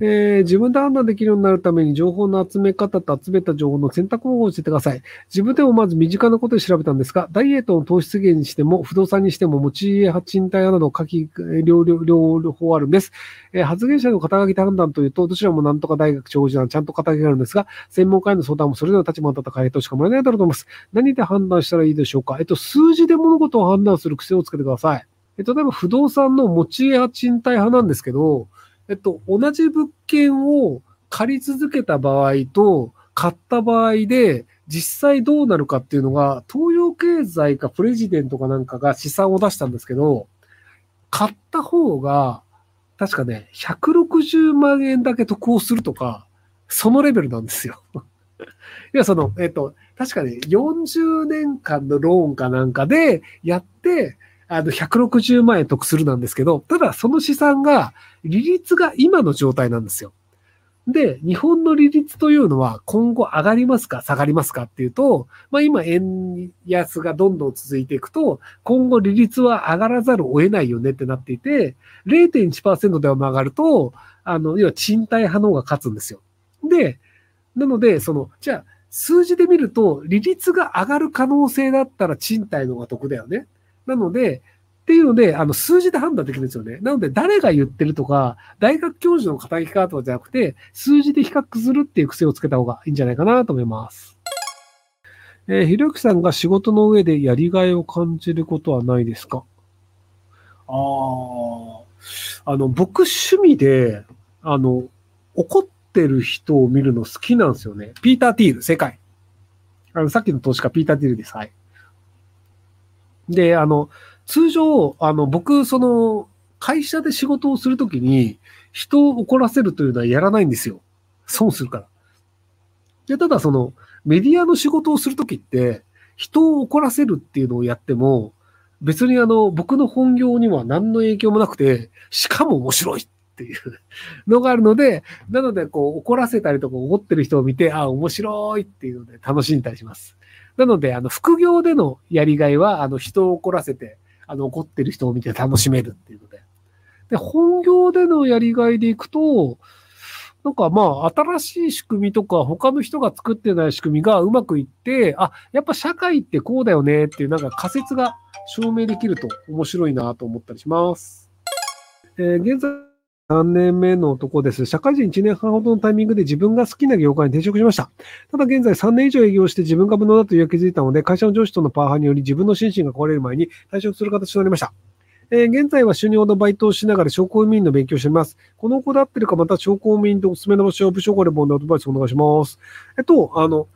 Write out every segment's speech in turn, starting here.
えー、自分で判断できるようになるために情報の集め方と集めた情報の選択方法を教えてください。自分でもまず身近なことで調べたんですが、ダイエットの糖質源にしても、不動産にしても、持ち家賃貸派など書き、両両方あるんです。えー、発言者の肩書き判断というと、どちらもなんとか大学長寿なちゃんと肩書きがあるんですが、専門家への相談もそれぞれの立場に立った回答しかもらえないだろうと思います。何で判断したらいいでしょうか？えっと、数字で物事を判断する癖をつけてください。えっと、例えば不動産の持ち家賃貸派なんですけど、えっと、同じ物件を借り続けた場合と、買った場合で、実際どうなるかっていうのが、東洋経済かプレジデントかなんかが試算を出したんですけど、買った方が、確かね、160万円だけ得をするとか、そのレベルなんですよ。いや、その、えっと、確かに40年間のローンかなんかでやって、あの、160万円得するなんですけど、ただその資産が、利率が今の状態なんですよ。で、日本の利率というのは今後上がりますか下がりますかっていうと、まあ今円安がどんどん続いていくと、今後利率は上がらざるを得ないよねってなっていて、0.1%では曲がると、あの、要は賃貸派の方が勝つんですよ。で、なので、その、じゃあ、数字で見ると、利率が上がる可能性だったら賃貸の方が得だよね。なので、っていうので、あの、数字で判断できるんですよね。なので、誰が言ってるとか、大学教授の肩書きかとかじゃなくて、数字で比較するっていう癖をつけた方がいいんじゃないかなと思います。えー、ひろゆきさんが仕事の上でやりがいを感じることはないですか？ああ、あの、僕趣味で、あの、怒ってる人を見るの好きなんですよね。ピーター・ティール、世界。あの、さっきの投資家、ピーター・ティールです。はい。で、あの、通常、あの、僕、その、会社で仕事をするときに、人を怒らせるというのはやらないんですよ。損するから。で、ただその、メディアの仕事をするときって、人を怒らせるっていうのをやっても、別にあの、僕の本業には何の影響もなくて、しかも面白いっていう のがあるので、なので、こう、怒らせたりとか怒ってる人を見て、あ、面白いっていうので楽しんだりします。なので、あの、副業でのやりがいは、あの、人を怒らせて、あの、怒ってる人を見て楽しめるっていうので。で、本業でのやりがいでいくと、なんかまあ、新しい仕組みとか、他の人が作ってない仕組みがうまくいって、あ、やっぱ社会ってこうだよねっていうなんか仮説が証明できると面白いなと思ったりします。えー、現在3年目の男です。社会人1年半ほどのタイミングで自分が好きな業界に転職しました。ただ現在3年以上営業して自分が無能だという気づいたので、会社の上司とのパワハラにより自分の心身が壊れる前に退職する形となりました。えー、現在は収入ほどバイトをしながら商工務員の勉強をしています。この子だってるか、また商工務員とおすすめの場所を部署ごレポンでアドバイスお願いします。えっと、あの、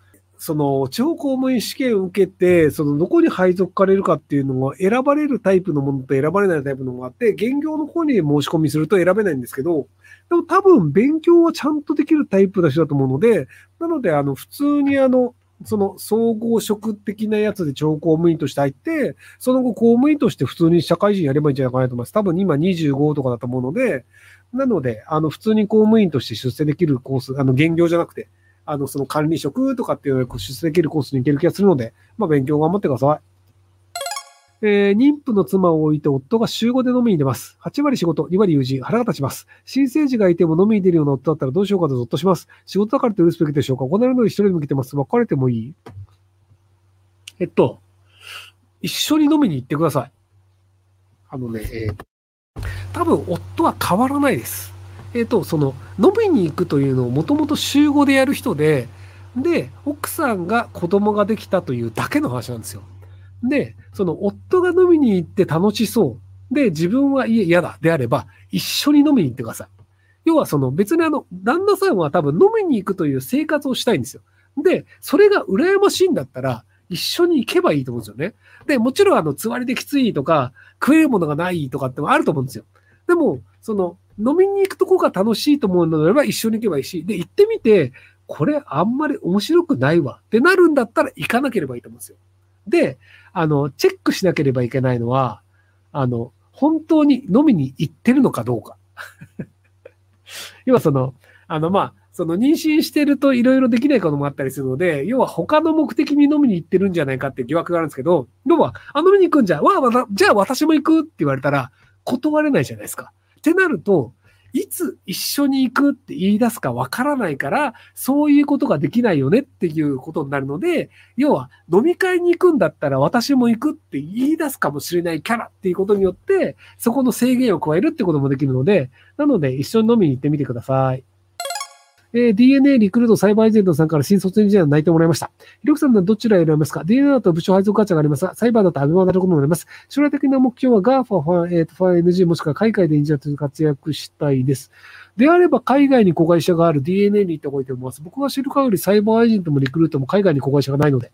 その、地方公務員試験を受けて、その、どこに配属されるかっていうのが選ばれるタイプのものと選ばれないタイプのものがあって、現業の方に申し込みすると選べないんですけど、でも多分勉強はちゃんとできるタイプの人だと思うので、なので、あの、普通にあの、その総合職的なやつで超公務員として入って、その後公務員として普通に社会人やればいいんじゃないかなと思います。多分今25とかだと思うので、なので、あの、普通に公務員として出世できるコース、あの、現業じゃなくて、あの、その管理職とかっていうのを出世できるコースに行ける気がするので、まあ、勉強頑張ってください。えー、妊婦の妻を置いて夫が週5で飲みに出ます。8割仕事、2割友人、腹が立ちます。新生児がいても飲みに出るような夫だったらどうしようかとゾッとします。仕事だからって許すべきでしょうか行えるのに一人で向けてます。別れてもいい？えっと、一緒に飲みに行ってください。あのね、えー、多分夫は変わらないです。えっ、ー、と、その、飲みに行くというのをもともと週5でやる人で、で、奥さんが子供ができたというだけの話なんですよ。で、その夫が飲みに行って楽しそう。で、自分は嫌だであれば、一緒に飲みに行ってください。要はその別にあの、旦那さんは多分飲みに行くという生活をしたいんですよ。で、それが羨ましいんだったら、一緒に行けばいいと思うんですよね。で、もちろんあの、つわりできついとか、食えるものがないとかってもあると思うんですよ。でも、その、飲みに行くとこが楽しいと思うのであれば一緒に行けばいいし、で、行ってみて、これあんまり面白くないわってなるんだったら行かなければいいと思うんですよ。で、あの、チェックしなければいけないのは、あの、本当に飲みに行ってるのかどうか。要はその、あの、まあ、その妊娠してるといろいろできないこともあったりするので、要は他の目的に飲みに行ってるんじゃないかって疑惑があるんですけど、要は、あ、飲みに行くんじゃ、わあ、じゃあ私も行くって言われたら断れないじゃないですか。ってなると、いつ一緒に行くって言い出すかわからないから、そういうことができないよねっていうことになるので、要は飲み会に行くんだったら私も行くって言い出すかもしれないキャラっていうことによって、そこの制限を加えるってこともできるので、なので一緒に飲みに行ってみてください。えー DNA リクルートサイバーエージェントさんから新卒エンジニアに内定をもらいました。ひろきさんならどちらを選びますか ?DNA だと部署配属ガチャがありますが、サイバーだとアベマなることもあります。将来的な目標は GAFA、ファン、えー、ファン NG もしくは海外でエンジニアとして活躍したいです。であれば海外に子会社がある DNA に行った方がいいと思います。僕が知る限りサイバーエージェントもリクルートも海外に子会社がないので。